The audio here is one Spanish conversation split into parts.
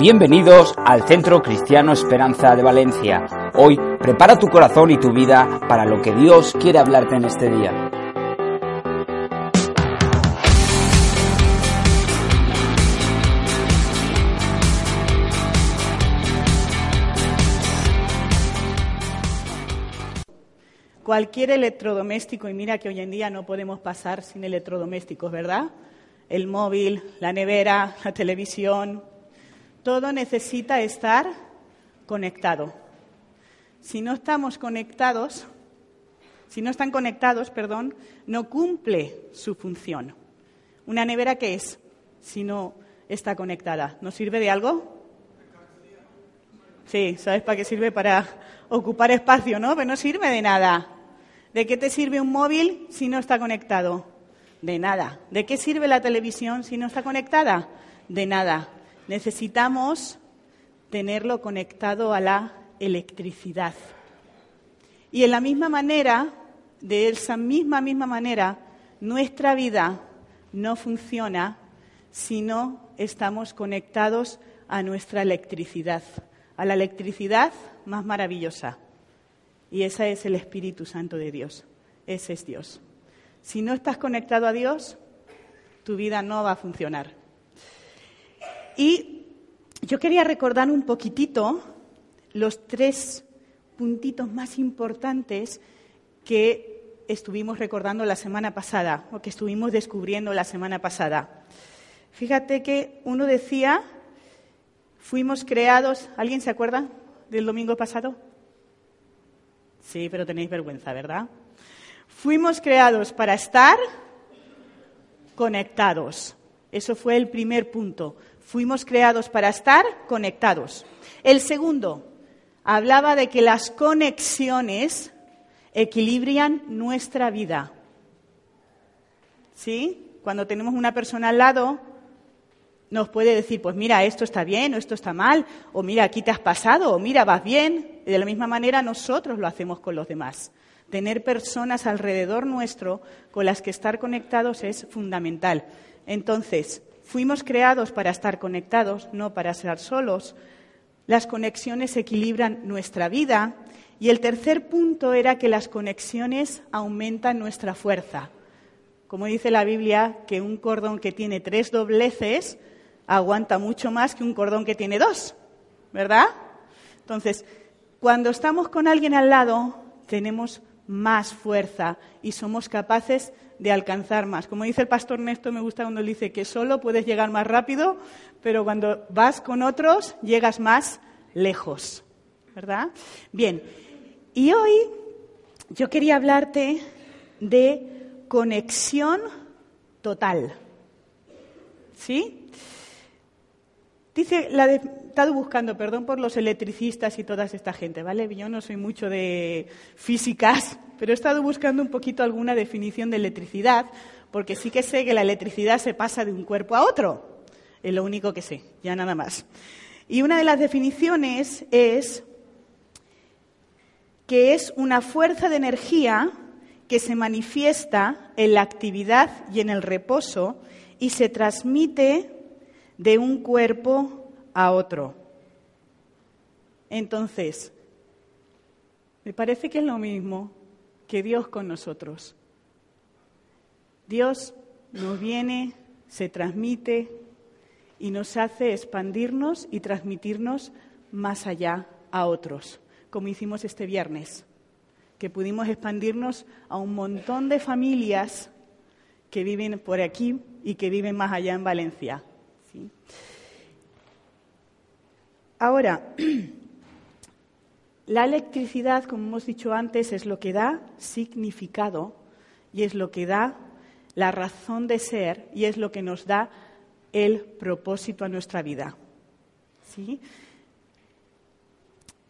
Bienvenidos al Centro Cristiano Esperanza de Valencia. Hoy prepara tu corazón y tu vida para lo que Dios quiere hablarte en este día. Cualquier electrodoméstico, y mira que hoy en día no podemos pasar sin electrodomésticos, ¿verdad? El móvil, la nevera, la televisión, todo necesita estar conectado. Si no estamos conectados, si no están conectados, perdón, no cumple su función. ¿Una nevera qué es si no está conectada? ¿No sirve de algo? Sí, ¿sabes para qué sirve? Para ocupar espacio, ¿no? Pero no sirve de nada. ¿De qué te sirve un móvil si no está conectado? De nada. ¿De qué sirve la televisión si no está conectada? De nada necesitamos tenerlo conectado a la electricidad. Y en la misma manera, de esa misma, misma manera, nuestra vida no funciona si no estamos conectados a nuestra electricidad, a la electricidad más maravillosa. Y esa es el Espíritu Santo de Dios. Ese es Dios. Si no estás conectado a Dios, tu vida no va a funcionar. Y yo quería recordar un poquitito los tres puntitos más importantes que estuvimos recordando la semana pasada o que estuvimos descubriendo la semana pasada. Fíjate que uno decía, fuimos creados, ¿alguien se acuerda del domingo pasado? Sí, pero tenéis vergüenza, ¿verdad? Fuimos creados para estar conectados. Eso fue el primer punto. Fuimos creados para estar conectados. El segundo, hablaba de que las conexiones equilibran nuestra vida. ¿Sí? Cuando tenemos una persona al lado, nos puede decir, pues mira, esto está bien o esto está mal, o mira, aquí te has pasado, o mira, vas bien. De la misma manera nosotros lo hacemos con los demás. Tener personas alrededor nuestro con las que estar conectados es fundamental. Entonces, Fuimos creados para estar conectados, no para estar solos. Las conexiones equilibran nuestra vida. Y el tercer punto era que las conexiones aumentan nuestra fuerza. Como dice la Biblia, que un cordón que tiene tres dobleces aguanta mucho más que un cordón que tiene dos, ¿verdad? Entonces, cuando estamos con alguien al lado, tenemos más fuerza y somos capaces de alcanzar más. Como dice el pastor Néstor, me gusta cuando dice que solo puedes llegar más rápido, pero cuando vas con otros llegas más lejos. ¿Verdad? Bien, y hoy yo quería hablarte de conexión total. ¿Sí? Dice, la de, estado buscando, perdón por los electricistas y toda esta gente, ¿vale? Yo no soy mucho de físicas, pero he estado buscando un poquito alguna definición de electricidad, porque sí que sé que la electricidad se pasa de un cuerpo a otro. Es lo único que sé, ya nada más. Y una de las definiciones es que es una fuerza de energía que se manifiesta en la actividad y en el reposo y se transmite de un cuerpo a otro. Entonces, me parece que es lo mismo que Dios con nosotros. Dios nos viene, se transmite y nos hace expandirnos y transmitirnos más allá a otros, como hicimos este viernes, que pudimos expandirnos a un montón de familias que viven por aquí y que viven más allá en Valencia. Ahora, la electricidad, como hemos dicho antes, es lo que da significado y es lo que da la razón de ser y es lo que nos da el propósito a nuestra vida. ¿Sí?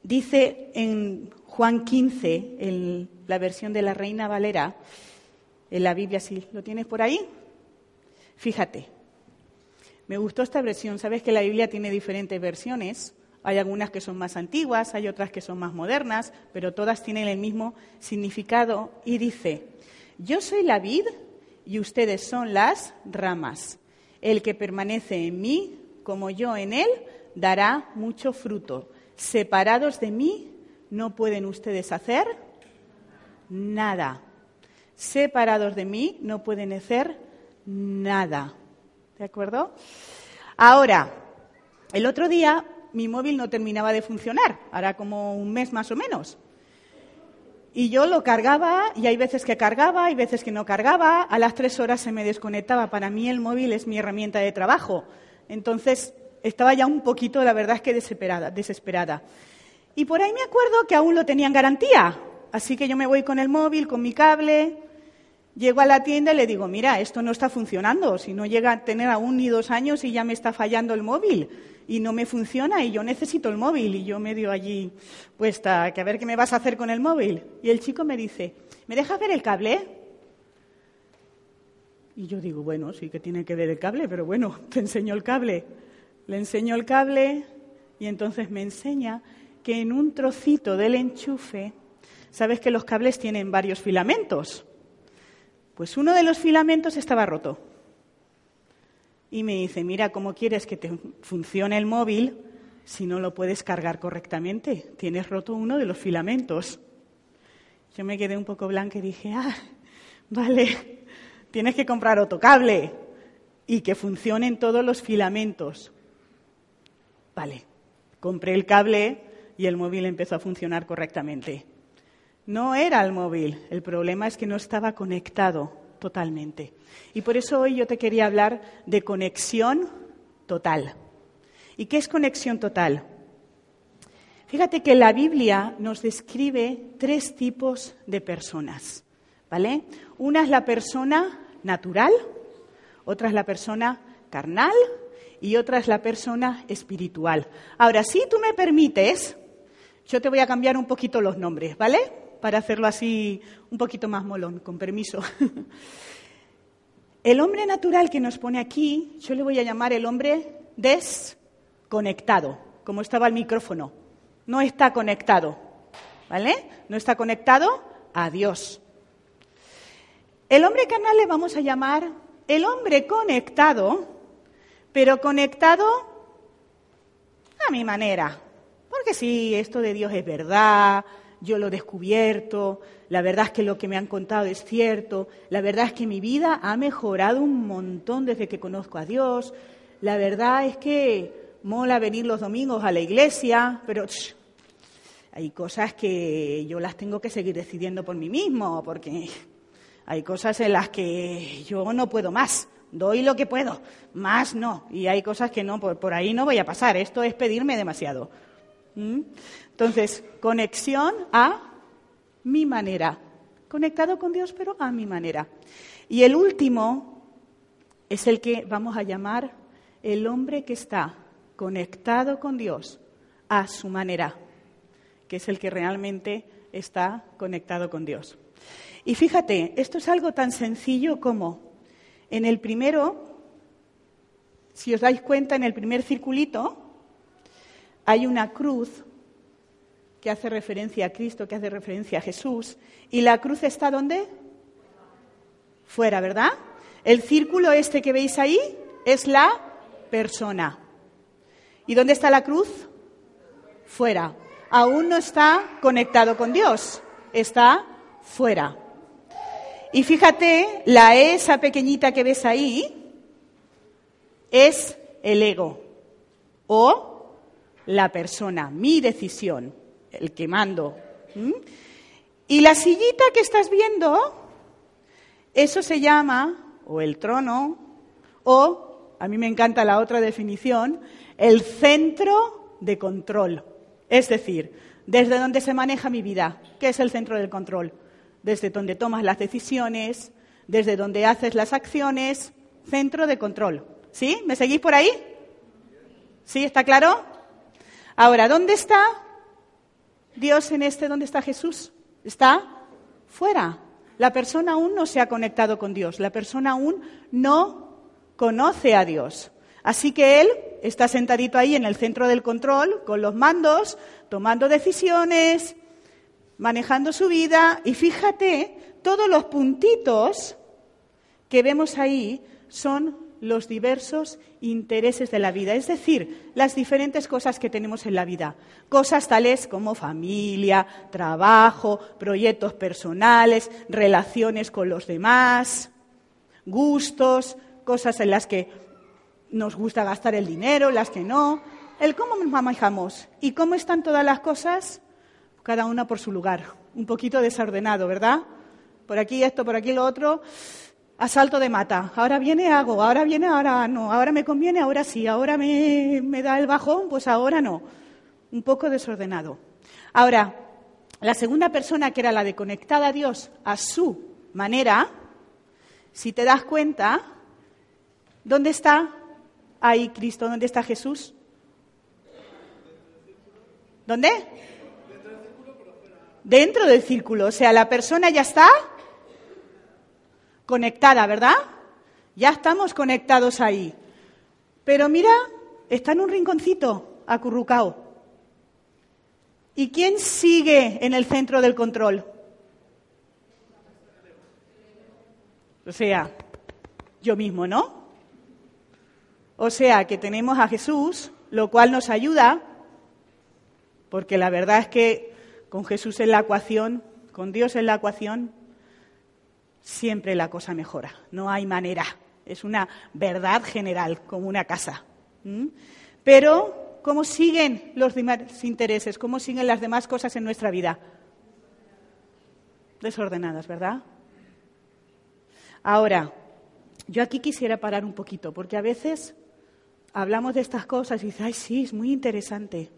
Dice en Juan 15, en la versión de la Reina Valera, en la Biblia, si lo tienes por ahí, fíjate, me gustó esta versión. Sabes que la Biblia tiene diferentes versiones. Hay algunas que son más antiguas, hay otras que son más modernas, pero todas tienen el mismo significado. Y dice, yo soy la vid y ustedes son las ramas. El que permanece en mí, como yo en él, dará mucho fruto. Separados de mí, no pueden ustedes hacer nada. Separados de mí, no pueden hacer nada. ¿De acuerdo? Ahora, el otro día mi móvil no terminaba de funcionar, hará como un mes más o menos. Y yo lo cargaba y hay veces que cargaba, hay veces que no cargaba, a las tres horas se me desconectaba. Para mí el móvil es mi herramienta de trabajo. Entonces estaba ya un poquito, la verdad es que desesperada, desesperada. Y por ahí me acuerdo que aún lo tenía en garantía. Así que yo me voy con el móvil, con mi cable, llego a la tienda y le digo, mira, esto no está funcionando. Si no llega a tener aún ni dos años y ya me está fallando el móvil y no me funciona y yo necesito el móvil y yo medio allí puesta, que a ver qué me vas a hacer con el móvil. Y el chico me dice, ¿me dejas ver el cable? Y yo digo, bueno, sí que tiene que ver el cable, pero bueno, te enseño el cable. Le enseño el cable y entonces me enseña que en un trocito del enchufe, sabes que los cables tienen varios filamentos. Pues uno de los filamentos estaba roto y me dice, mira, ¿cómo quieres que te funcione el móvil si no lo puedes cargar correctamente? Tienes roto uno de los filamentos. Yo me quedé un poco blanca y dije, ah, vale, tienes que comprar otro cable y que funcionen todos los filamentos. Vale, compré el cable y el móvil empezó a funcionar correctamente. No era el móvil, el problema es que no estaba conectado totalmente. Y por eso hoy yo te quería hablar de conexión total. ¿Y qué es conexión total? Fíjate que la Biblia nos describe tres tipos de personas, ¿vale? Una es la persona natural, otra es la persona carnal y otra es la persona espiritual. Ahora, si tú me permites, yo te voy a cambiar un poquito los nombres, ¿vale? Para hacerlo así un poquito más molón, con permiso. El hombre natural que nos pone aquí, yo le voy a llamar el hombre desconectado, como estaba el micrófono. No está conectado, ¿vale? No está conectado a Dios. El hombre carnal le vamos a llamar el hombre conectado, pero conectado a mi manera. Porque sí, esto de Dios es verdad, yo lo he descubierto, la verdad es que lo que me han contado es cierto, la verdad es que mi vida ha mejorado un montón desde que conozco a Dios, la verdad es que mola venir los domingos a la iglesia, pero hay cosas que yo las tengo que seguir decidiendo por mí mismo, porque hay cosas en las que yo no puedo más, doy lo que puedo, más no, y hay cosas que no, por, ahí no voy a pasar, esto es pedirme demasiado. Entonces, conexión a mi manera. Conectado con Dios, pero a mi manera. Y el último es el que vamos a llamar el hombre que está conectado con Dios a su manera, que es el que realmente está conectado con Dios. Y fíjate, esto es algo tan sencillo como en el primero, si os dais cuenta, en el primer circulito hay una cruz que hace referencia a Cristo, que hace referencia a Jesús. ¿Y la cruz está dónde? Fuera, ¿verdad? El círculo este que veis ahí es la persona. ¿Y dónde está la cruz? Fuera. Aún no está conectado con Dios, está fuera. Y fíjate, la E, esa pequeñita que ves ahí, es el ego o la persona, mi decisión el que mando. Y la sillita que estás viendo, eso se llama, o el trono, o, a mí me encanta la otra definición, el centro de control. Es decir, desde donde se maneja mi vida. ¿Qué es el centro del control? Desde donde tomas las decisiones, desde donde haces las acciones, centro de control. ¿Sí? ¿Me seguís por ahí? ¿Sí? ¿Está claro? Ahora, ¿dónde está Dios en este? ¿Dónde está Jesús? Está fuera. La persona aún no se ha conectado con Dios. La persona aún no conoce a Dios. Así que Él está sentadito ahí en el centro del control, con los mandos, tomando decisiones, manejando su vida. Y fíjate, todos los puntitos que vemos ahí son los diversos intereses de la vida, es decir, las diferentes cosas que tenemos en la vida. Cosas tales como familia, trabajo, proyectos personales, relaciones con los demás, gustos, cosas en las que nos gusta gastar el dinero, las que no, el cómo nos manejamos y cómo están todas las cosas, cada una por su lugar, un poquito desordenado, ¿verdad? Por aquí esto, por aquí lo otro asalto de mata. Ahora viene, hago, ahora viene, ahora no, ahora me conviene, ahora sí, ahora me, me da el bajón, pues ahora no. Un poco desordenado. Ahora, la segunda persona, que era la de conectada a Dios a su manera, si te das cuenta, ¿dónde está ahí Cristo? ¿Dónde está Jesús? ¿Dónde? Dentro del círculo. O sea, la persona ya está conectada, ¿verdad? Ya estamos conectados ahí. Pero mira, está en un rinconcito, acurrucado. ¿Y quién sigue en el centro del control? O sea, yo mismo, ¿no? O sea, que tenemos a Jesús, lo cual nos ayuda, porque la verdad es que con Jesús en la ecuación, con Dios en la ecuación, siempre la cosa mejora. No hay manera. Es una verdad general, como una casa. Pero, ¿cómo siguen los demás intereses? ¿Cómo siguen las demás cosas en nuestra vida? Desordenadas, ¿verdad? Ahora, yo aquí quisiera parar un poquito, porque a veces hablamos de estas cosas y dices, ay, sí, es muy interesante.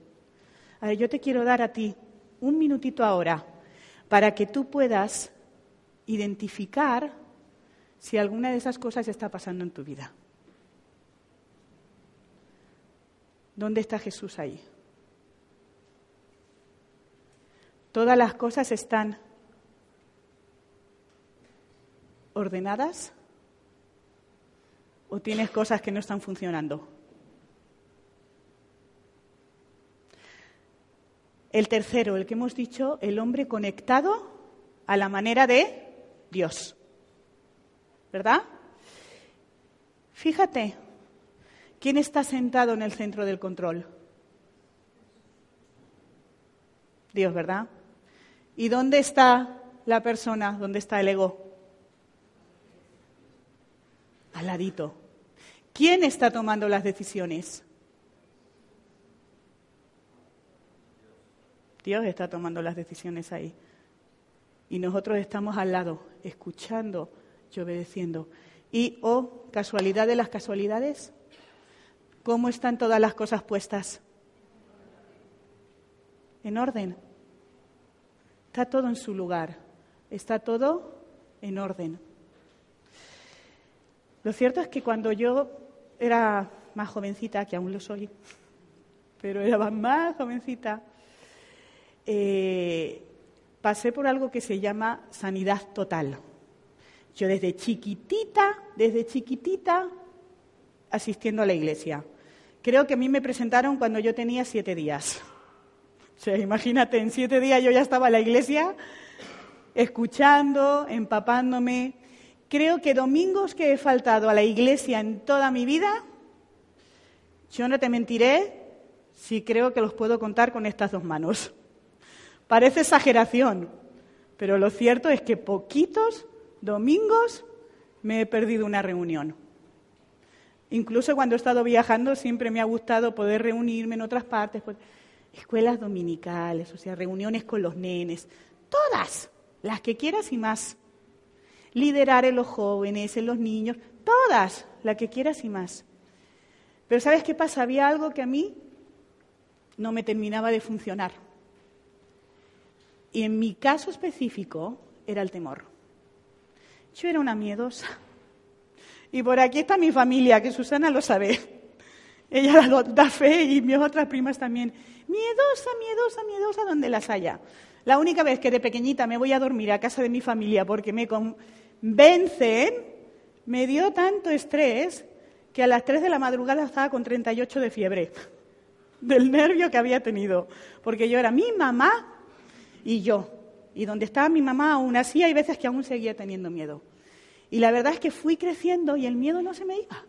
A ver, yo te quiero dar a ti un minutito ahora para que tú puedas identificar si alguna de esas cosas está pasando en tu vida. ¿Dónde está Jesús ahí? ¿Todas las cosas están ordenadas? ¿O tienes cosas que no están funcionando? El tercero, el que hemos dicho, el hombre conectado a la manera de Dios. ¿Verdad? Fíjate, ¿quién está sentado en el centro del control? Dios, ¿verdad? ¿Y dónde está la persona? ¿Dónde está el ego? Al ladito. ¿Quién está tomando las decisiones? Dios está tomando las decisiones ahí y nosotros estamos al lado, escuchando y obedeciendo. Y, oh, casualidad de las casualidades, ¿cómo están todas las cosas puestas? En orden. Está todo en su lugar. Está todo en orden. Lo cierto es que cuando yo era más jovencita, que aún lo soy, pero era más jovencita, eh, pasé por algo que se llama sanidad total. Yo desde chiquitita, desde chiquitita, asistiendo a la iglesia. Creo que a mí me presentaron cuando yo tenía siete días. O sea, imagínate, en siete días yo ya estaba en la iglesia, escuchando, empapándome. Creo que domingos que he faltado a la iglesia en toda mi vida, yo no te mentiré si creo que los puedo contar con estas dos manos. Parece exageración, pero lo cierto es que poquitos domingos me he perdido una reunión. Incluso cuando he estado viajando siempre me ha gustado poder reunirme en otras partes, pues, escuelas dominicales, o sea, reuniones con los nenes, todas, las que quieras y más. Liderar en los jóvenes, en los niños, todas, las que quieras y más. Pero ¿sabes qué pasa? Había algo que a mí no me terminaba de funcionar. Y en mi caso específico era el temor. Yo era una miedosa. Y por aquí está mi familia, que Susana lo sabe. Ella da fe y mis otras primas también. Miedosa, miedosa, miedosa donde las haya. La única vez que de pequeñita me voy a dormir a casa de mi familia porque me convencen, me dio tanto estrés que a las 3 de la madrugada estaba con 38 de fiebre, del nervio que había tenido, porque yo era mi mamá y yo. Y donde estaba mi mamá aún así hay veces que aún seguía teniendo miedo. Y la verdad es que fui creciendo y el miedo no se me iba.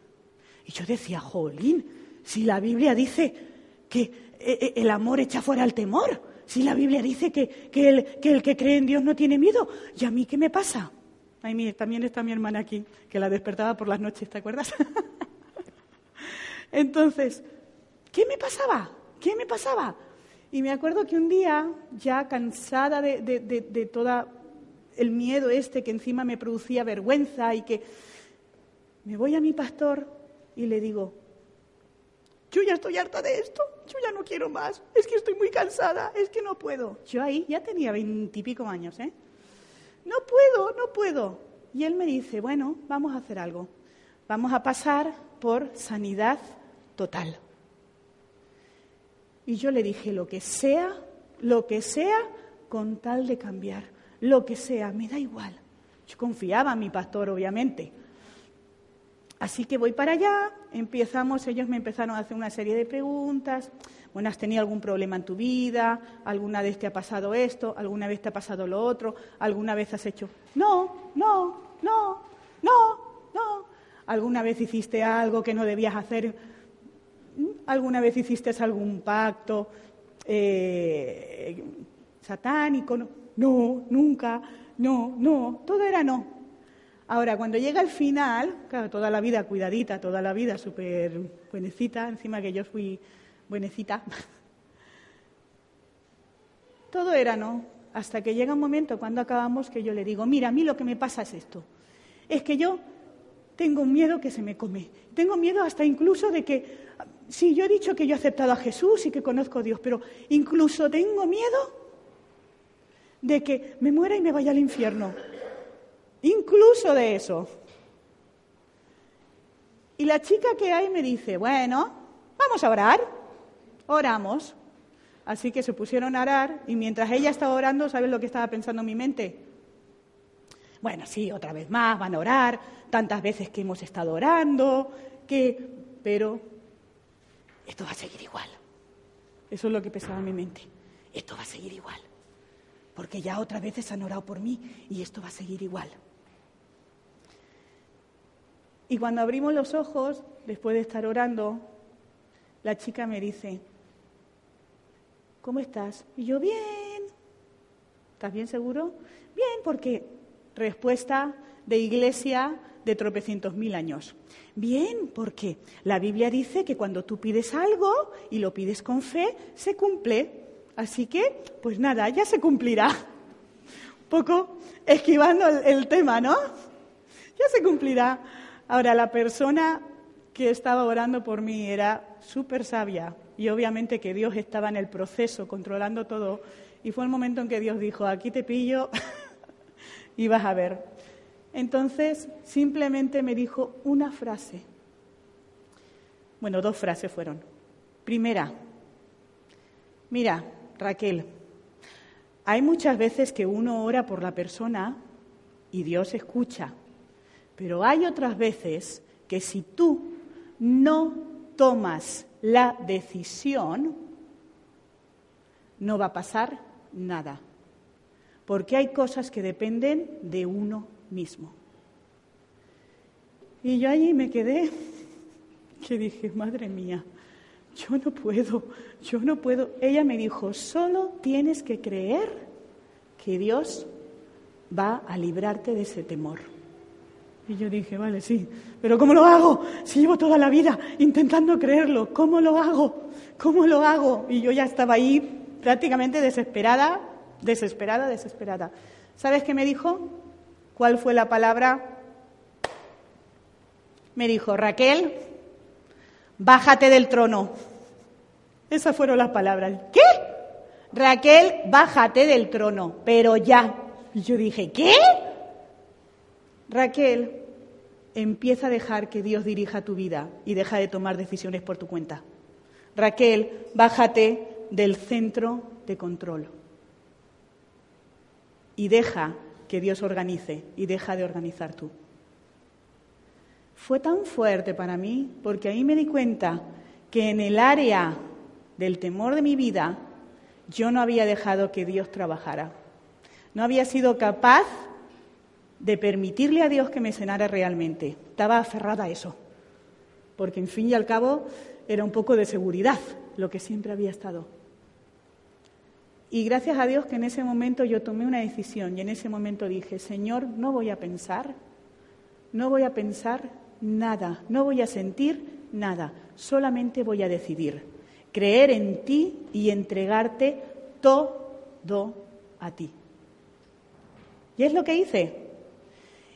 Y yo decía, jolín, si la Biblia dice que eh, eh, el amor echa fuera el temor, si la Biblia dice que, el, que, el, que cree en Dios no tiene miedo, ¿y a mí qué me pasa? Ay, también está mi hermana aquí, que la despertaba por las noches, ¿te acuerdas? Entonces, ¿qué me pasaba? ¿Qué me pasaba? Y me acuerdo que un día, ya cansada de, de, de, todo el miedo este que encima me producía vergüenza y que me voy a mi pastor y le digo, yo ya estoy harta de esto, yo ya no quiero más, es que estoy muy cansada, es que no puedo. Yo ahí ya tenía veintipico años, ¿eh? No puedo, no puedo. Y él me dice, bueno, vamos a hacer algo. Vamos a pasar por sanidad total. Y yo le dije, lo que sea, lo que sea, con tal de cambiar, lo que sea, me da igual. Yo confiaba en mi pastor, obviamente. Así que voy para allá, empezamos, ellos me empezaron a hacer una serie de preguntas. Bueno, ¿has tenido algún problema en tu vida? ¿Alguna vez te ha pasado esto? ¿Alguna vez te ha pasado lo otro? ¿Alguna vez has hecho? No, no, no, no, no. ¿Alguna vez hiciste algo que no debías hacer? ¿Alguna vez hiciste algún pacto eh, satánico? No, nunca, no, no, todo era no. Ahora, cuando llega el final, claro, toda la vida cuidadita, toda la vida súper buenecita, encima que yo fui buenecita, todo era no, hasta que llega un momento cuando acabamos que yo le digo, mira, a mí lo que me pasa es esto, es que yo tengo miedo que se me come, tengo miedo hasta incluso de que, sí, yo he dicho que yo he aceptado a Jesús y que conozco a Dios, pero incluso tengo miedo de que me muera y me vaya al infierno incluso de eso. Y la chica que hay me dice, bueno, vamos a orar. Oramos. Así que se pusieron a orar y mientras ella estaba orando, ¿sabes lo que estaba pensando en mi mente? Bueno, sí, otra vez más, van a orar, tantas veces que hemos estado orando, que... Pero esto va a seguir igual. Eso es lo que pensaba en mi mente. Esto va a seguir igual. Porque ya otras veces han orado por mí y esto va a seguir igual. Y cuando abrimos los ojos, después de estar orando, la chica me dice, ¿cómo estás? Y yo, bien. ¿Estás bien seguro? Bien, porque respuesta de iglesia de tropecientos mil años. Bien, porque la Biblia dice que cuando tú pides algo y lo pides con fe, se cumple. Así que, pues nada, ya se cumplirá. Un poco esquivando el, el tema, ¿no? Ya se cumplirá. Ahora, la persona que estaba orando por mí era súper sabia y obviamente que Dios estaba en el proceso, controlando todo. Y fue el momento en que Dios dijo, aquí te pillo y vas a ver. Entonces, simplemente me dijo una frase. Bueno, dos frases fueron. Primera, mira, Raquel, hay muchas veces que uno ora por la persona y Dios escucha. Pero hay otras veces que si tú no tomas la decisión, no va a pasar nada. Porque hay cosas que dependen de uno mismo. Y yo allí me quedé, que dije, madre mía, yo no puedo, yo no puedo. Ella me dijo, solo tienes que creer que Dios va a librarte de ese temor. Y yo dije, vale, sí, pero ¿cómo lo hago? Si llevo toda la vida intentando creerlo, ¿cómo lo hago? ¿Cómo lo hago? Y yo ya estaba ahí prácticamente desesperada, desesperada, desesperada. ¿Sabes qué me dijo? ¿Cuál fue la palabra? Me dijo, Raquel, bájate del trono. Esas fueron las palabras. ¿Qué? Raquel, bájate del trono, pero ya. Yo dije, ¿qué? Raquel, empieza a dejar que Dios dirija tu vida y deja de tomar decisiones por tu cuenta. Raquel, bájate del centro de control y deja que Dios organice y deja de organizar tú. Fue tan fuerte para mí porque ahí me di cuenta que en el área del temor de mi vida yo no había dejado que Dios trabajara. No había sido capaz de permitirle a Dios que me cenara realmente. Estaba aferrada a eso, porque en fin y al cabo era un poco de seguridad lo que siempre había estado. Y gracias a Dios que en ese momento yo tomé una decisión y en ese momento dije, Señor, no voy a pensar, no voy a pensar nada, no voy a sentir nada, solamente voy a decidir creer en ti y entregarte todo a ti. Y es lo que hice.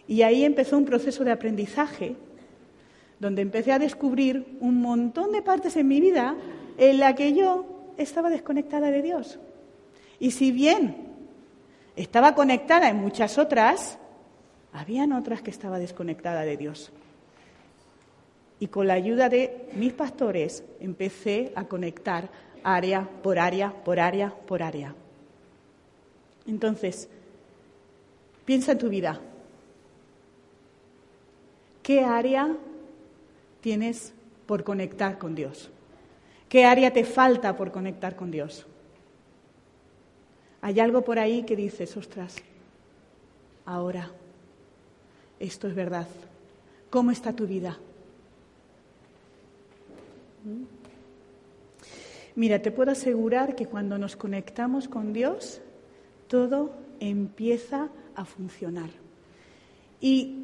Y ahí empezó un proceso de aprendizaje, donde empecé a descubrir un montón de partes en mi vida en la que yo estaba desconectada de Dios. Y si bien estaba conectada en muchas otras, habían otras que estaba desconectada de Dios. Y con la ayuda de mis pastores empecé a conectar área por área, por área, por área. Entonces, piensa en tu vida. ¿Qué área tienes por conectar con Dios? ¿Qué área te falta por conectar con Dios? Hay algo por ahí que dices, ostras, ahora, esto es verdad. ¿Cómo está tu vida? ¿Mm? Mira, te puedo asegurar que cuando nos conectamos con Dios, todo empieza a funcionar. Y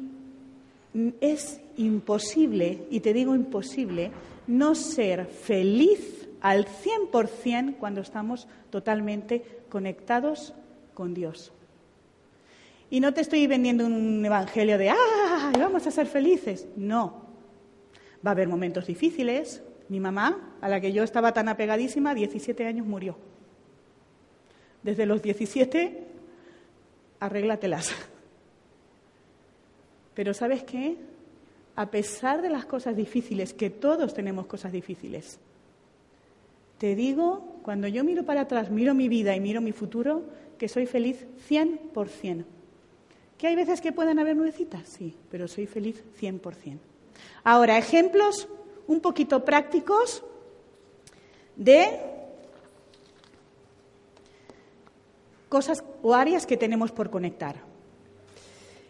es imposible, y te digo imposible, no ser feliz al 100% cuando estamos totalmente conectados con Dios. Y no te estoy vendiendo un evangelio de, ¡ah! Vamos a ser felices. No. Va a haber momentos difíciles. Mi mamá, a la que yo estaba tan apegadísima, 17 años murió. Desde los 17, arréglatelas. Pero ¿sabes qué? A pesar de las cosas difíciles, que todos tenemos cosas difíciles, te digo, cuando yo miro para atrás, miro mi vida y miro mi futuro, que soy feliz 100%. ¿Que hay veces que pueden haber nuevecitas? Sí, pero soy feliz 100%. Ahora, ejemplos un poquito prácticos de cosas o áreas que tenemos por conectar.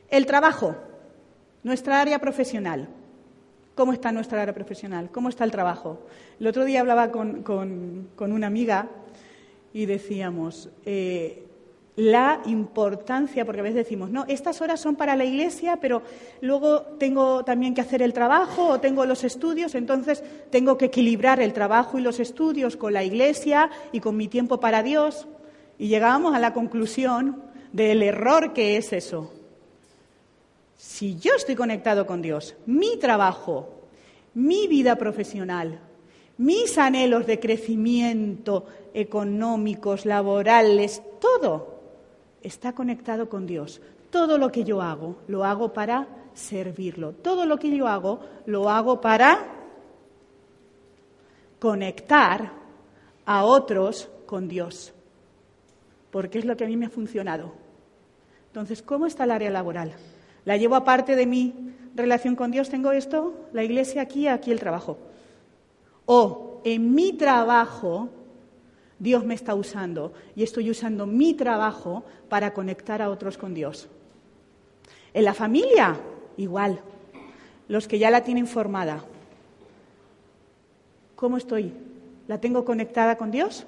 El trabajo. Nuestra área profesional. ¿Cómo está nuestra área profesional? ¿Cómo está el trabajo? El otro día hablaba con, una amiga y decíamos eh, la importancia, porque a veces decimos, no, estas horas son para la iglesia, pero luego tengo también que hacer el trabajo o tengo los estudios, entonces tengo que equilibrar el trabajo y los estudios con la iglesia y con mi tiempo para Dios. Y llegábamos a la conclusión del error que es eso. Si yo estoy conectado con Dios, mi trabajo, mi vida profesional, mis anhelos de crecimiento económicos, laborales, todo está conectado con Dios. Todo lo que yo hago, lo hago para servirlo. Todo lo que yo hago, lo hago para conectar a otros con Dios. Porque es lo que a mí me ha funcionado. Entonces, ¿cómo está el área laboral? La llevo aparte de mi relación con Dios, tengo esto, la iglesia aquí, aquí el trabajo. O en mi trabajo, Dios me está usando y estoy usando mi trabajo para conectar a otros con Dios. En la familia, igual. Los que ya la tienen formada. ¿Cómo estoy? ¿La tengo conectada con Dios?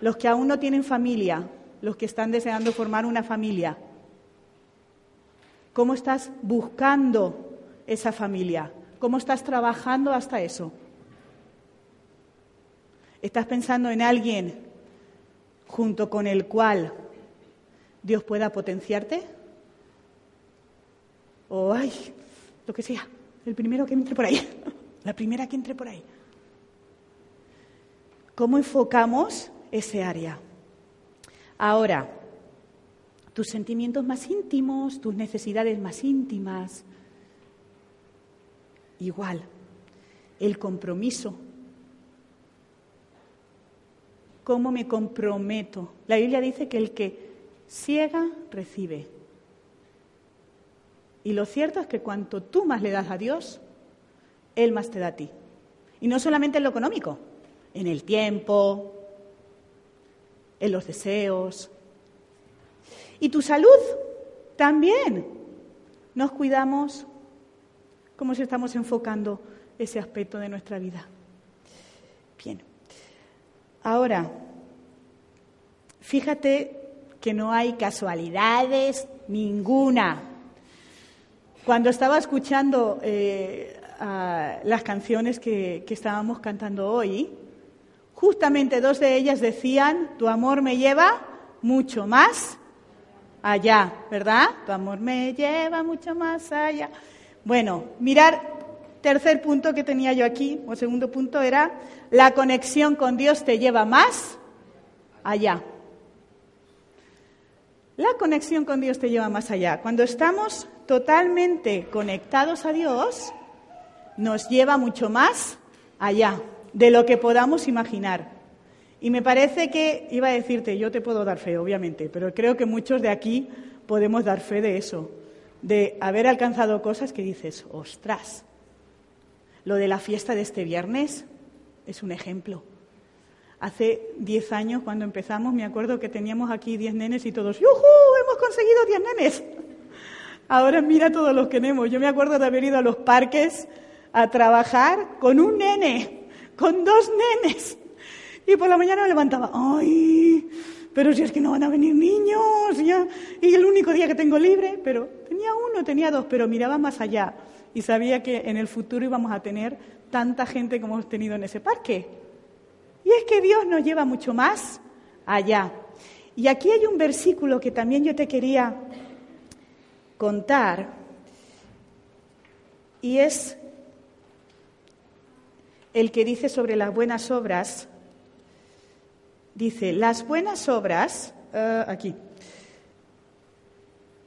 Los que aún no tienen familia, los que están deseando formar una familia, ¿Cómo estás buscando esa familia? ¿Cómo estás trabajando hasta eso? ¿Estás pensando en alguien junto con el cual Dios pueda potenciarte? O, ay, lo que sea, el primero que entre por ahí, la primera que entre por ahí. ¿Cómo enfocamos ese área? Ahora, tus sentimientos más íntimos, tus necesidades más íntimas. Igual, el compromiso. ¿Cómo me comprometo? La Biblia dice que el que ciega recibe. Y lo cierto es que cuanto tú más le das a Dios, Él más te da a ti. Y no solamente en lo económico, en el tiempo, en los deseos. Y tu salud también. Nos cuidamos cómo se estamos enfocando ese aspecto de nuestra vida. Bien. Ahora, fíjate que no hay casualidades ninguna. Cuando estaba escuchando eh, las canciones que, que estábamos cantando hoy, justamente dos de ellas decían, tu amor me lleva mucho más allá, ¿verdad? Tu amor me lleva mucho más allá. Bueno, mirar, tercer punto que tenía yo aquí, o segundo punto era, la conexión con Dios te lleva más allá. La conexión con Dios te lleva más allá. Cuando estamos totalmente conectados a Dios, nos lleva mucho más allá de lo que podamos imaginar. Y me parece que, iba a decirte, yo te puedo dar fe, obviamente, pero creo que muchos de aquí podemos dar fe de eso, de haber alcanzado cosas que dices, ostras, lo de la fiesta de este viernes es un ejemplo. Hace diez años, cuando empezamos, me acuerdo que teníamos aquí diez nenes y todos, ¡yujú! ¡Hemos conseguido diez nenes! Ahora mira todos los que tenemos. Yo me acuerdo de haber ido a los parques a trabajar con un nene con dos nenes. Y por la mañana me levantaba, ¡ay! Pero si es que no van a venir niños, ya. Y el único día que tengo libre, pero tenía uno, tenía dos, pero miraba más allá y sabía que en el futuro íbamos a tener tanta gente como hemos tenido en ese parque. Y es que Dios nos lleva mucho más allá. Y aquí hay un versículo que también yo te quería contar, y es el que dice sobre las buenas obras, dice, las buenas obras, eh, aquí,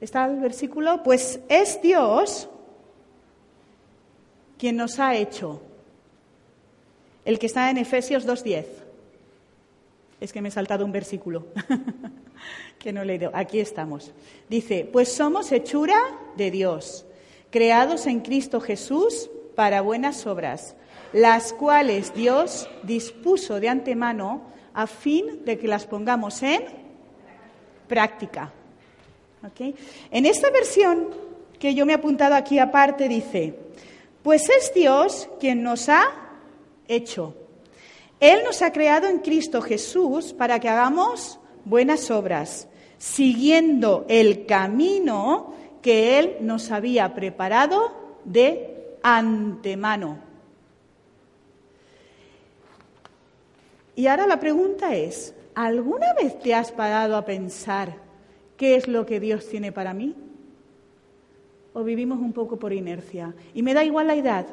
está el versículo, pues es Dios quien nos ha hecho, el que está en Efesios 2.10. Es que me he saltado un versículo que no he leído. Aquí estamos. Dice, pues somos hechura de Dios, creados en Cristo Jesús para buenas obras las cuales Dios dispuso de antemano a fin de que las pongamos en práctica. En esta versión que yo me he apuntado aquí aparte dice, pues es Dios quien nos ha hecho. Él nos ha creado en Cristo Jesús para que hagamos buenas obras, siguiendo el camino que Él nos había preparado de antemano. Y ahora la pregunta es, ¿alguna vez te has parado a pensar qué es lo que Dios tiene para mí? ¿O vivimos un poco por inercia? Y me da igual la edad.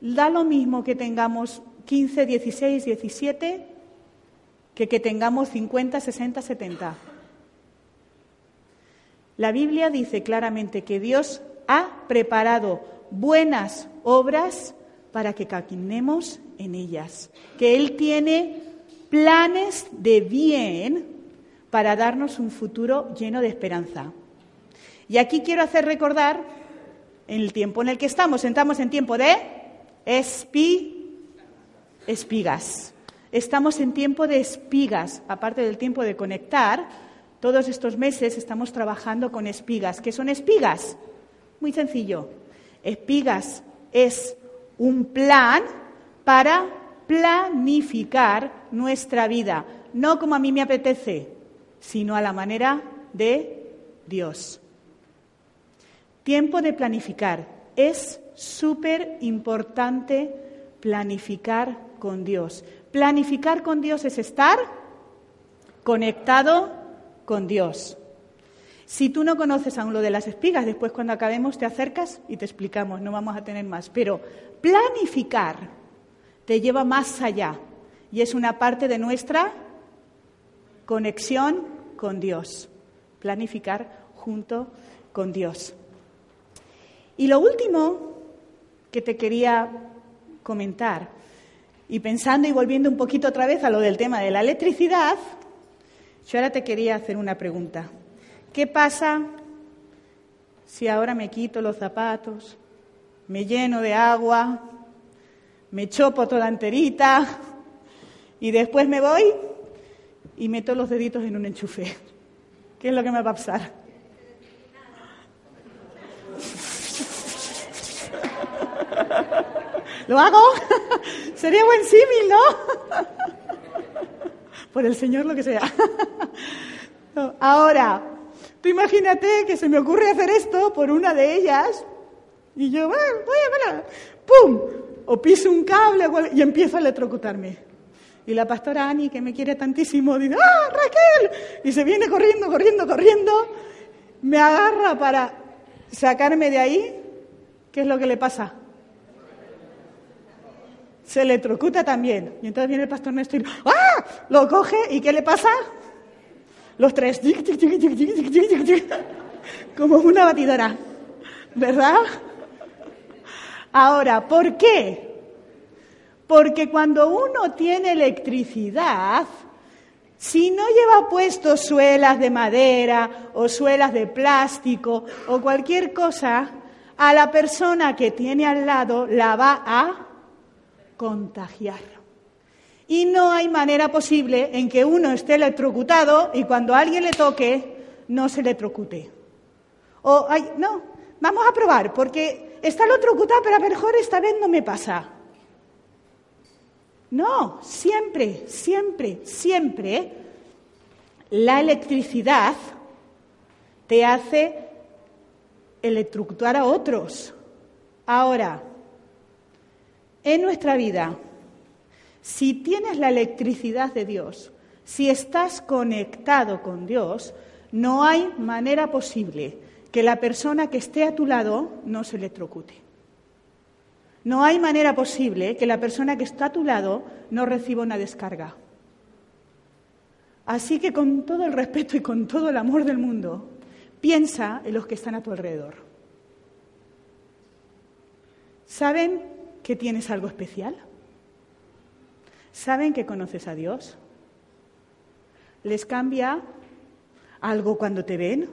Da lo mismo que tengamos 15, 16, 17 que que tengamos 50, 60, 70. La Biblia dice claramente que Dios ha preparado buenas obras para que caminemos en ellas, que Él tiene planes de bien para darnos un futuro lleno de esperanza. Y aquí quiero hacer recordar en el tiempo en el que estamos, estamos en tiempo de espigas. Estamos en tiempo de espigas, aparte del tiempo de conectar. Todos estos meses estamos trabajando con espigas. ¿Qué son espigas? Muy sencillo. Espigas es un plan para planificar nuestra vida, no como a mí me apetece, sino a la manera de Dios. Tiempo de planificar. Es súper importante planificar con Dios. Planificar con Dios es estar conectado con Dios. Si tú no conoces aún lo de las espigas, después cuando acabemos te acercas y te explicamos, no vamos a tener más. Pero planificar te lleva más allá y es una parte de nuestra conexión con Dios. planificar junto con Dios. Y lo último que te quería comentar, y pensando y volviendo un poquito otra vez a lo del tema de la electricidad, yo ahora te quería hacer una pregunta. ¿Qué pasa si ahora me quito los zapatos, me lleno de agua, me chopo toda enterita y después me voy y meto los deditos en un enchufe? ¿Qué es lo que me va a pasar? ¿Lo hago? Sería buen símil, ¿no? Por el Señor lo que sea. Ahora, tú imagínate que se me ocurre hacer esto por una de ellas y yo, voy a ¡pum! O piso un cable y empiezo a electrocutarme. Y la pastora Ani, que me quiere tantísimo, dice, ¡ah, Raquel! Y se viene corriendo, corriendo, corriendo, me agarra para sacarme de ahí. ¿Qué es lo que le pasa? Se electrocuta también. Y entonces viene el pastor Néstor y ¡ah! Lo coge y ¿qué le pasa? Los tres, como una batidora, ¿verdad? Ahora, ¿por qué? Porque cuando uno tiene electricidad, si no lleva puestos suelas de madera o suelas de plástico o cualquier cosa, a la persona que tiene al lado la va a contagiar. Y no hay manera posible en que uno esté electrocutado y cuando alguien le toque no se electrocute. O, ay, no, vamos a probar, porque está electrocutado, pero a mejor esta vez no me pasa. No, siempre, siempre, siempre la electricidad te hace electrocutar a otros. Ahora, en nuestra vida, si tienes la electricidad de Dios, si estás conectado con Dios, no hay manera posible que la persona que esté a tu lado no se electrocute. No hay manera posible que la persona que está a tu lado no reciba una descarga. Así que con todo el respeto y con todo el amor del mundo, piensa en los que están a tu alrededor. ¿Saben que tienes algo especial? ¿Saben que conoces a Dios? ¿Les cambia algo cuando te ven?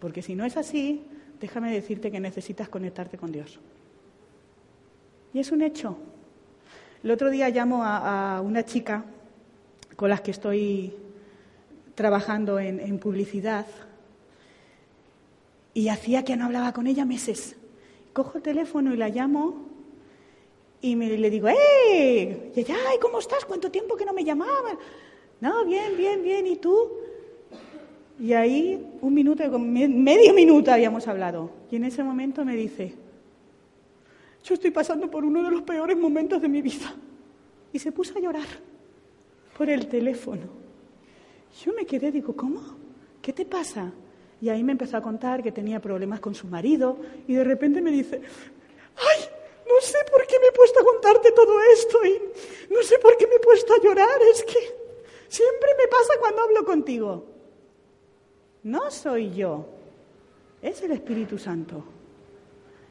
Porque si no es así, déjame decirte que necesitas conectarte con Dios. Y es un hecho. El otro día llamo a, una chica con la que estoy trabajando en, en publicidad y hacía que no hablaba con ella meses cojo el teléfono y la llamo y me, le digo, ¡eh! Y ella, ¡ay, cómo estás! ¿Cuánto tiempo que no me llamaban? No, bien, bien, bien, ¿y tú? Y ahí, un minuto, medio minuto habíamos hablado. Y en ese momento me dice, yo estoy pasando por uno de los peores momentos de mi vida. Y se puso a llorar por el teléfono. Yo me quedé, digo, ¿cómo? ¿Qué te pasa? Y ahí me empezó a contar que tenía problemas con su marido y de repente me dice, ay, no sé por qué me he puesto a contarte todo esto y no sé por qué me he puesto a llorar, es que siempre me pasa cuando hablo contigo. No soy yo, es el Espíritu Santo.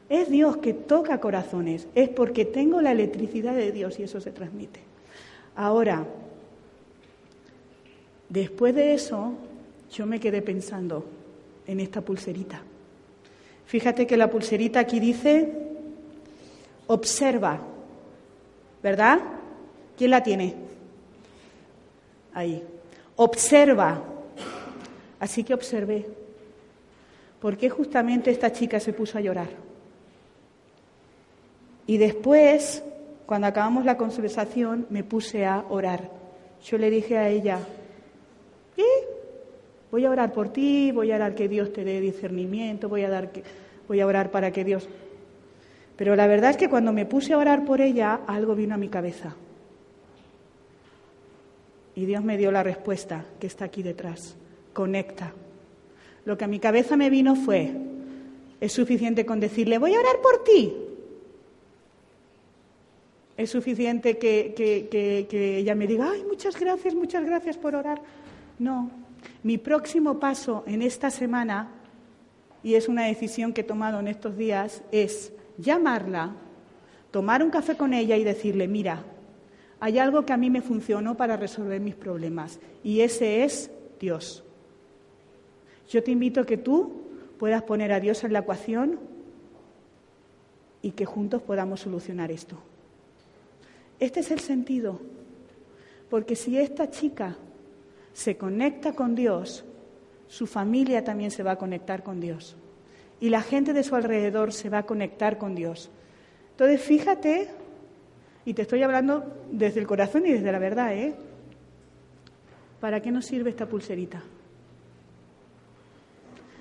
Es Dios que toca corazones, es porque tengo la electricidad de Dios y eso se transmite. Ahora, después de eso, yo me quedé pensando, en esta pulserita. Fíjate que la pulserita aquí dice, observa, ¿verdad? ¿Quién la tiene? Ahí. Observa. Así que observé. ¿Por qué justamente esta chica se puso a llorar? Y después, cuando acabamos la conversación, me puse a orar. Yo le dije a ella, ¿y Voy a orar por ti, voy a orar que Dios te dé discernimiento, voy a, dar que, voy a orar para que Dios... Pero la verdad es que cuando me puse a orar por ella, algo vino a mi cabeza. Y Dios me dio la respuesta que está aquí detrás. Conecta. Lo que a mi cabeza me vino fue, es suficiente con decirle, voy a orar por ti. Es suficiente que, que ella me diga, ay, muchas gracias, muchas gracias por orar. No, Mi próximo paso en esta semana, y es una decisión que he tomado en estos días, es llamarla, tomar un café con ella y decirle, mira, hay algo que a mí me funcionó para resolver mis problemas, y ese es Dios. Yo te invito a que tú puedas poner a Dios en la ecuación y que juntos podamos solucionar esto. Este es el sentido, porque si esta chica se conecta con Dios, su familia también se va a conectar con Dios y la gente de su alrededor se va a conectar con Dios. Entonces, fíjate, y te estoy hablando desde el corazón y desde la verdad, ¿eh? ¿Para qué nos sirve esta pulserita?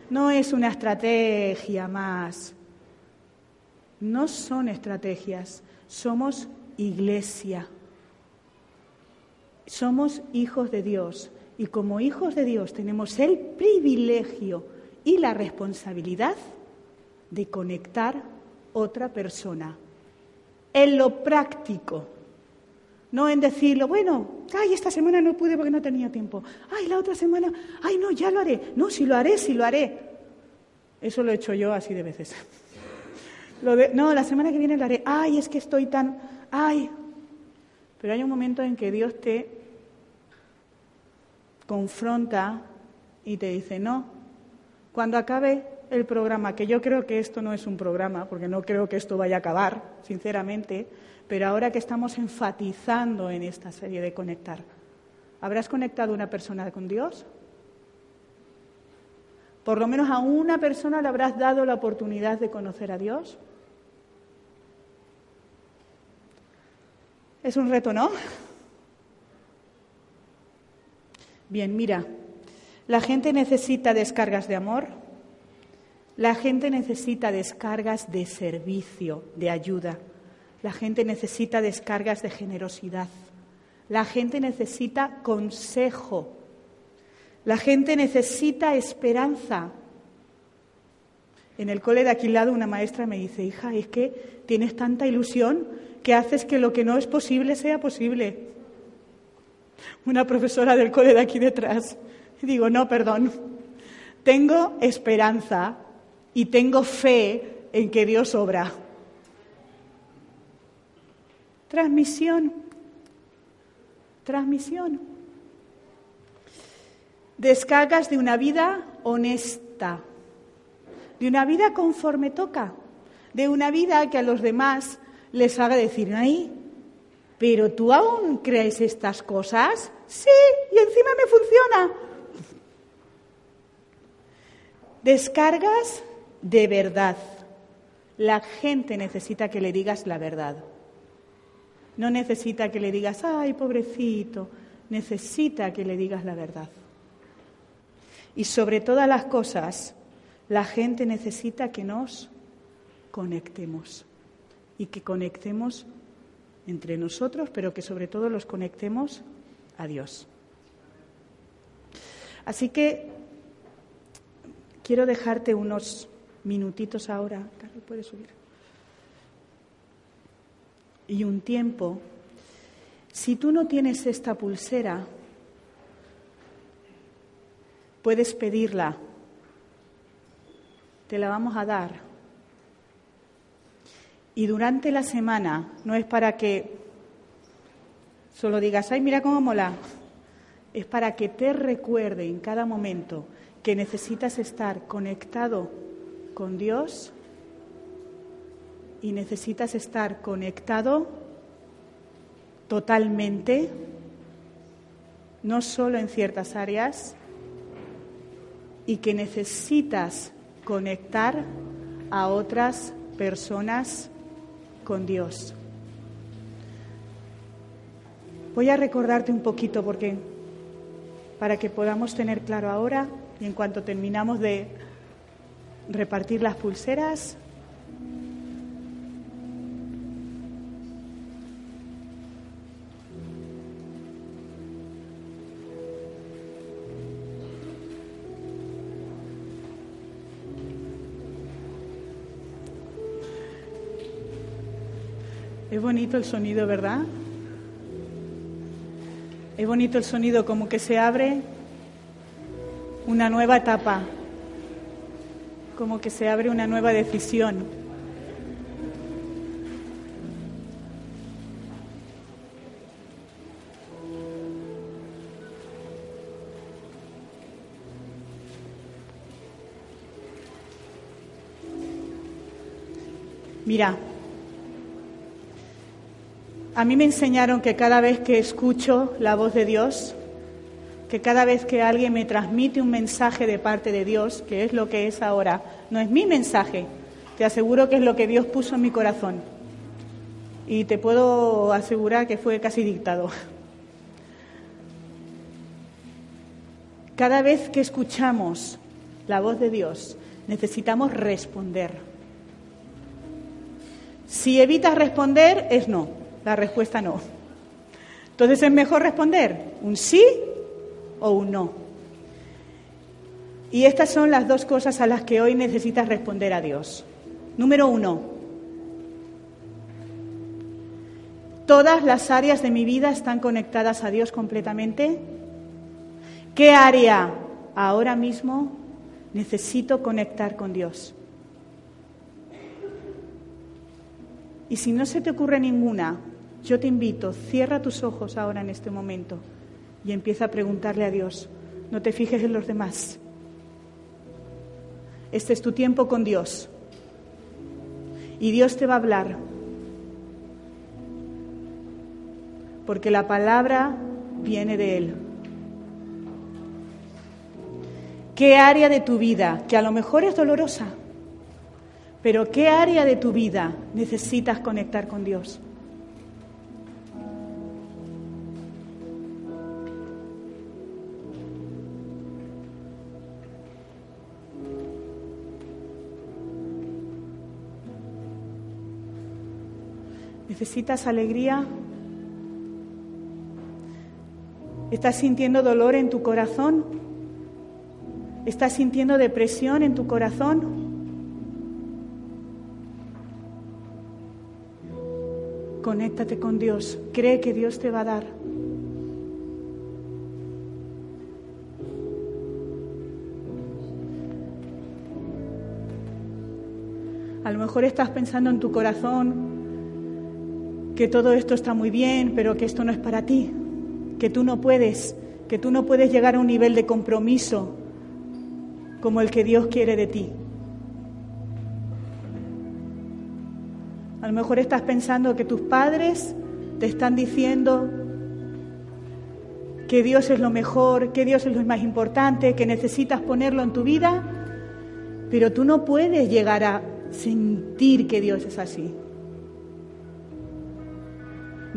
No es una estrategia más. No son estrategias, somos iglesia. Somos hijos de Dios y como hijos de Dios tenemos el privilegio y la responsabilidad de conectar otra persona en lo práctico, no en decirlo, bueno, ay, esta semana no pude porque no tenía tiempo, ay, la otra semana, ay, no, ya lo haré, no, si lo haré, si lo haré. Eso lo he hecho yo así de veces. no, la semana que viene lo haré, ay, es que estoy tan, ay. Pero hay un momento en que Dios te confronta y te dice, no, cuando acabe el programa, que yo creo que esto no es un programa, porque no creo que esto vaya a acabar, sinceramente, pero ahora que estamos enfatizando en esta serie de conectar, ¿habrás conectado una persona con Dios? Por lo menos a una persona le habrás dado la oportunidad de conocer a Dios. Es un reto, ¿no? Bien, mira, la gente necesita descargas de amor, la gente necesita descargas de servicio, de ayuda, la gente necesita descargas de generosidad, la gente necesita consejo, la gente necesita esperanza. En el cole de aquí al lado una maestra me dice, hija, es que tienes tanta ilusión que haces que lo que no es posible sea posible una profesora del cole de aquí detrás. Digo, no, perdón. Tengo esperanza y tengo fe en que Dios obra. Transmisión. Transmisión. Descargas de una vida honesta, de una vida conforme toca, de una vida que a los demás les haga decir, ahí, ¿Pero tú aún crees estas cosas? Sí, y encima me funciona. Descargas de verdad. La gente necesita que le digas la verdad. No necesita que le digas, ay, pobrecito. Necesita que le digas la verdad. Y sobre todas las cosas, la gente necesita que nos conectemos y que conectemos entre nosotros, pero que sobre todo los conectemos a Dios. Así que quiero dejarte unos minutitos ahora, Carlos, puede subir, y un tiempo. Si tú no tienes esta pulsera, puedes pedirla, te la vamos a dar y durante la semana no es para que solo digas, ay, mira cómo mola. Es para que te recuerde en cada momento que necesitas estar conectado con Dios y necesitas estar conectado totalmente, no solo en ciertas áreas, y que necesitas conectar a otras personas con Dios. Voy a recordarte un poquito porque para que podamos tener claro ahora y en cuanto terminamos de repartir las pulseras, Es bonito el sonido, ¿verdad? Es bonito el sonido como que se abre una nueva etapa, como que se abre una nueva decisión. Mira, a mí me enseñaron que cada vez que escucho la voz de Dios, que cada vez que alguien me transmite un mensaje de parte de Dios, que es lo que es ahora, no es mi mensaje, te aseguro que es lo que Dios puso en mi corazón. Y te puedo asegurar que fue casi dictado. Cada vez que escuchamos la voz de Dios, necesitamos responder. Si evitas responder, es no. La respuesta no. Entonces es mejor responder un sí o un no. Y estas son las dos cosas a las que hoy necesitas responder a Dios. Número uno, ¿todas las áreas de mi vida están conectadas a Dios completamente? ¿Qué área ahora mismo necesito conectar con Dios? Y si no se te ocurre ninguna, yo te invito, cierra tus ojos ahora en este momento y empieza a preguntarle a Dios. No te fijes en los demás. Este es tu tiempo con Dios. Y Dios te va a hablar. Porque la palabra viene de Él. ¿Qué área de tu vida, que a lo mejor es dolorosa, pero ¿qué área de tu vida necesitas conectar con Dios? ¿Necesitas alegría? ¿Estás sintiendo dolor en tu corazón? ¿Estás sintiendo depresión en tu corazón? conéctate con Dios, cree que Dios te va a dar. A lo mejor estás pensando en tu corazón que todo esto está muy bien, pero que esto no es para ti, que tú no puedes, que tú no puedes llegar a un nivel de compromiso como el que Dios quiere de ti. A lo mejor estás pensando que tus padres te están diciendo que Dios es lo mejor, que Dios es lo más importante, que necesitas ponerlo en tu vida, pero tú no puedes llegar a sentir que Dios es así.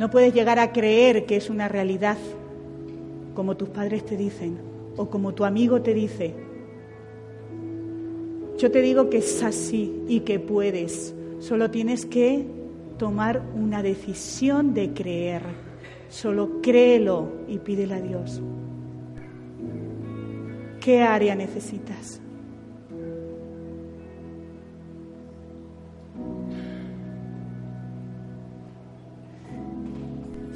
No puedes llegar a creer que es una realidad como tus padres te dicen o como tu amigo te dice. Yo te digo que es así y que puedes. Solo tienes que tomar una decisión de creer. Solo créelo y pídele a Dios. ¿Qué área necesitas?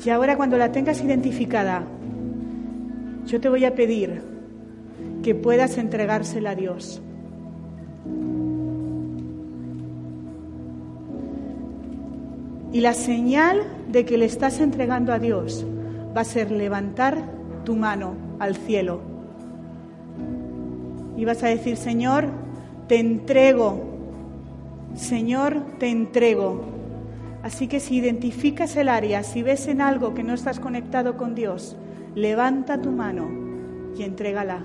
Y ahora cuando la tengas identificada, yo te voy a pedir que puedas entregársela a Dios. Y la señal de que le estás entregando a Dios va a ser levantar tu mano al cielo. Y vas a decir, Señor, te entrego, Señor, te entrego. Así que si identificas el área, si ves en algo que no estás conectado con Dios, levanta tu mano y entrégala.